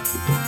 Bye.